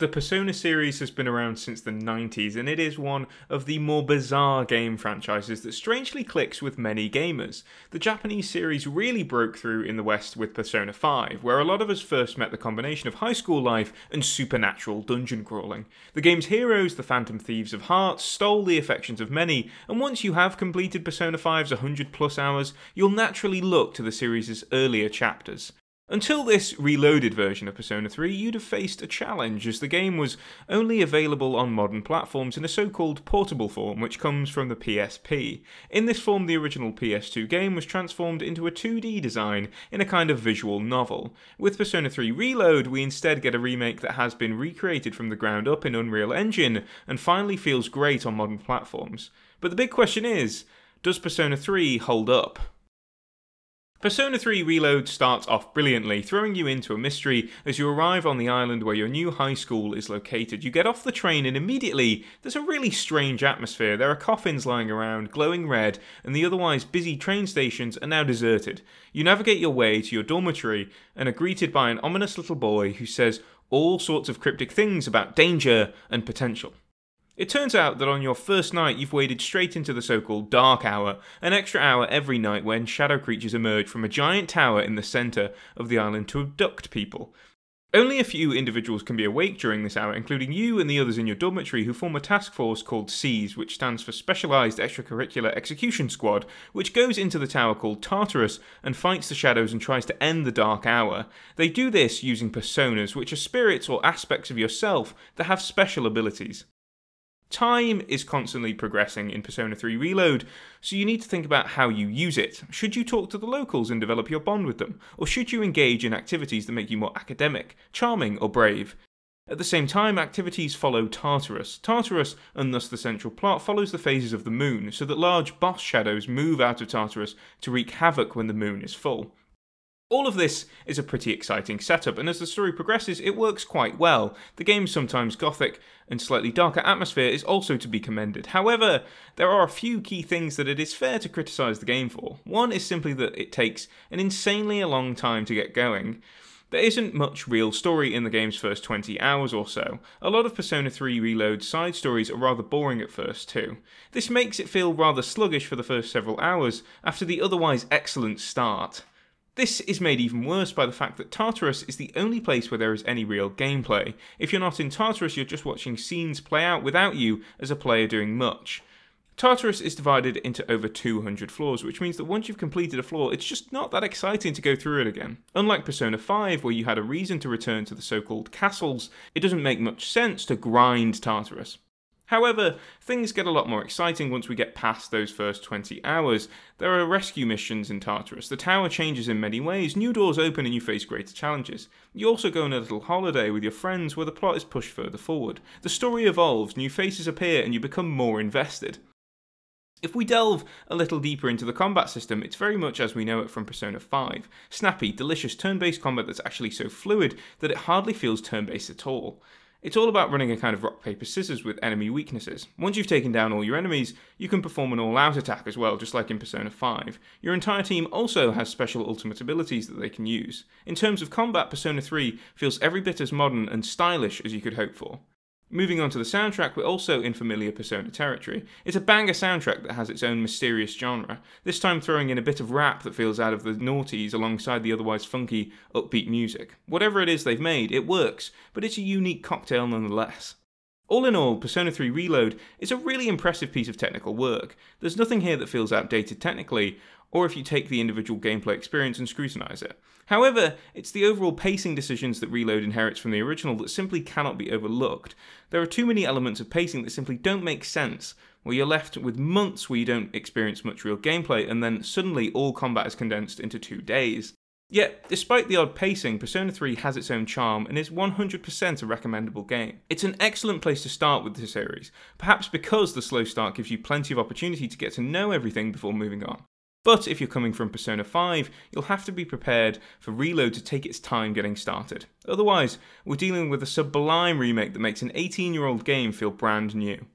The Persona series has been around since the 90s, and it is one of the more bizarre game franchises that strangely clicks with many gamers. The Japanese series really broke through in the West with Persona 5, where a lot of us first met the combination of high school life and supernatural dungeon crawling. The game's heroes, the Phantom Thieves of Hearts, stole the affections of many, and once you have completed Persona 5's 100 plus hours, you'll naturally look to the series' earlier chapters. Until this reloaded version of Persona 3, you'd have faced a challenge as the game was only available on modern platforms in a so called portable form, which comes from the PSP. In this form, the original PS2 game was transformed into a 2D design in a kind of visual novel. With Persona 3 Reload, we instead get a remake that has been recreated from the ground up in Unreal Engine and finally feels great on modern platforms. But the big question is does Persona 3 hold up? Persona 3 Reload starts off brilliantly, throwing you into a mystery as you arrive on the island where your new high school is located. You get off the train and immediately there's a really strange atmosphere. There are coffins lying around, glowing red, and the otherwise busy train stations are now deserted. You navigate your way to your dormitory and are greeted by an ominous little boy who says all sorts of cryptic things about danger and potential. It turns out that on your first night, you've waded straight into the so called Dark Hour, an extra hour every night when shadow creatures emerge from a giant tower in the centre of the island to abduct people. Only a few individuals can be awake during this hour, including you and the others in your dormitory, who form a task force called SEES, which stands for Specialised Extracurricular Execution Squad, which goes into the tower called Tartarus and fights the shadows and tries to end the Dark Hour. They do this using personas, which are spirits or aspects of yourself that have special abilities. Time is constantly progressing in Persona 3 Reload, so you need to think about how you use it. Should you talk to the locals and develop your bond with them? Or should you engage in activities that make you more academic, charming, or brave? At the same time, activities follow Tartarus. Tartarus, and thus the central plot, follows the phases of the moon, so that large boss shadows move out of Tartarus to wreak havoc when the moon is full. All of this is a pretty exciting setup, and as the story progresses, it works quite well. The game's sometimes gothic and slightly darker atmosphere is also to be commended. However, there are a few key things that it is fair to criticise the game for. One is simply that it takes an insanely long time to get going. There isn't much real story in the game's first 20 hours or so. A lot of Persona 3 Reload side stories are rather boring at first, too. This makes it feel rather sluggish for the first several hours after the otherwise excellent start. This is made even worse by the fact that Tartarus is the only place where there is any real gameplay. If you're not in Tartarus, you're just watching scenes play out without you as a player doing much. Tartarus is divided into over 200 floors, which means that once you've completed a floor, it's just not that exciting to go through it again. Unlike Persona 5, where you had a reason to return to the so called castles, it doesn't make much sense to grind Tartarus. However, things get a lot more exciting once we get past those first 20 hours. There are rescue missions in Tartarus. The tower changes in many ways, new doors open and you face greater challenges. You also go on a little holiday with your friends where the plot is pushed further forward. The story evolves, new faces appear, and you become more invested. If we delve a little deeper into the combat system, it's very much as we know it from Persona 5. Snappy, delicious turn based combat that's actually so fluid that it hardly feels turn based at all. It's all about running a kind of rock, paper, scissors with enemy weaknesses. Once you've taken down all your enemies, you can perform an all out attack as well, just like in Persona 5. Your entire team also has special ultimate abilities that they can use. In terms of combat, Persona 3 feels every bit as modern and stylish as you could hope for. Moving on to the soundtrack, we're also in familiar Persona territory. It's a banger soundtrack that has its own mysterious genre, this time throwing in a bit of rap that feels out of the noughties alongside the otherwise funky, upbeat music. Whatever it is they've made, it works, but it's a unique cocktail nonetheless. All in all, Persona 3 Reload is a really impressive piece of technical work. There's nothing here that feels outdated technically, or if you take the individual gameplay experience and scrutinize it. However, it's the overall pacing decisions that Reload inherits from the original that simply cannot be overlooked. There are too many elements of pacing that simply don't make sense, where you're left with months where you don't experience much real gameplay, and then suddenly all combat is condensed into two days. Yet, despite the odd pacing, Persona 3 has its own charm and is 100% a recommendable game. It's an excellent place to start with the series, perhaps because the slow start gives you plenty of opportunity to get to know everything before moving on. But if you're coming from Persona 5, you'll have to be prepared for Reload to take its time getting started. Otherwise, we're dealing with a sublime remake that makes an 18 year old game feel brand new.